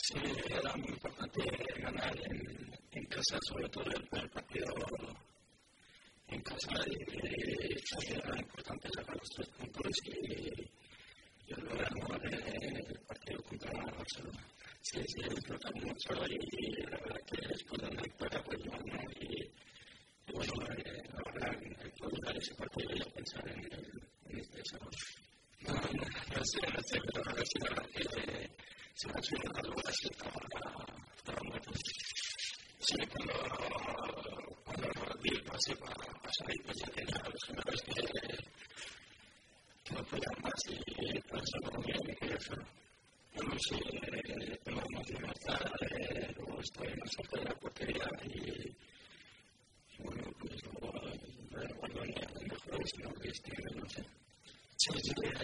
Sí, era muy importante ganar en, en casa, sobre todo el primer partido en casa. Y, era importante sacar los tres puntos y, y logramos el partido contra Barcelona. Sí, sí, disfrutamos mucho y, la verdad que después de una victoria pues llevamos y, bueno, eh, ahora que lograr ese partido y pensar en, el, en este desarrollo. No, no, no sé, no sé, pero la verdad que no eso no sé. Sí, eh,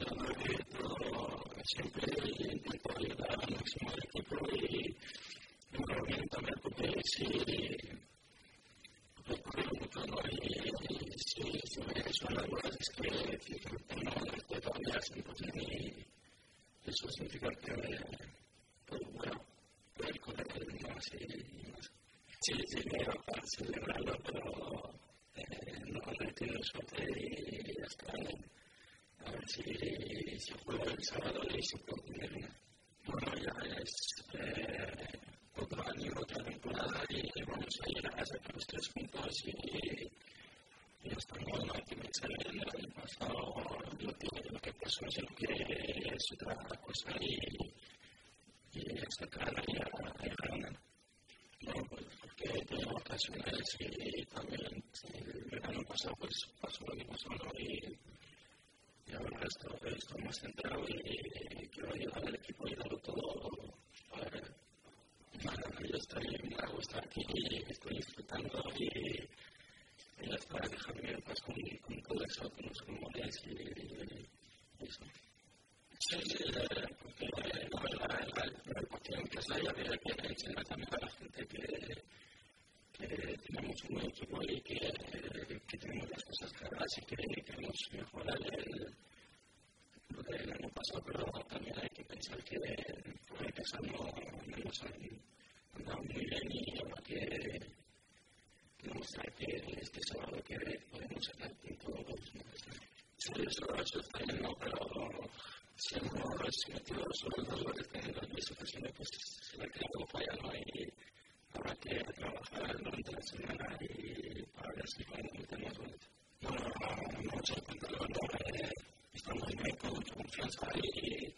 yo no he todo siempre intento ayudar al máximo equipo y también porque si y, si, si me son las dudas es que no estoy todavía al 100% y eso significa que y ya está. A ver si, si juego el sábado y si puedo tener una. Bueno, ya es eh, otro año, otra temporada y vamos a ir a casa con los tres puntos y, y estamos no hay que pensar en el año pasado lo que, lo que pasó es que es otra cosa y, y esta cara ya, ya ganan. Bueno, pues porque tengo ocasiones y también el verano pasado pues pasó lo que pasó ¿no? y y ahora esto, estoy más centrado y quiero ayudar al equipo y darlo todo. A ver, nada, yo estoy, me gusta aquí, estoy disfrutando y, y ya está, dejarme en paz con, con todo eso, con los rumores y, y eso. Sí, sí, porque la verdad, el partido en casa ya había que enseñar también a la gente que que tenemos un equipo y que, que tenemos las cosas claras y que queremos mejorar el, lo del año pasado, pero también hay que que el casa no, no nos han andado muy bien y ahora que demostrar que este sábado que podemos sacar puntos Sí, eso, eso está bien, ¿no? pero si hemos metido solo dos goles en las 10 ocasiones, pues se le ha quedado falla, ¿no? Y, habrá que trabajar durante la semana y para ver si podemos meter más goles. Bueno, no sé cuánto levantar, estamos bien con mucha confianza y